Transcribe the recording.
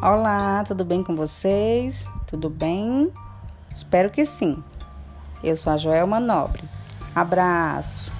Olá, tudo bem com vocês? Tudo bem? Espero que sim. Eu sou a Joelma Nobre. Abraço.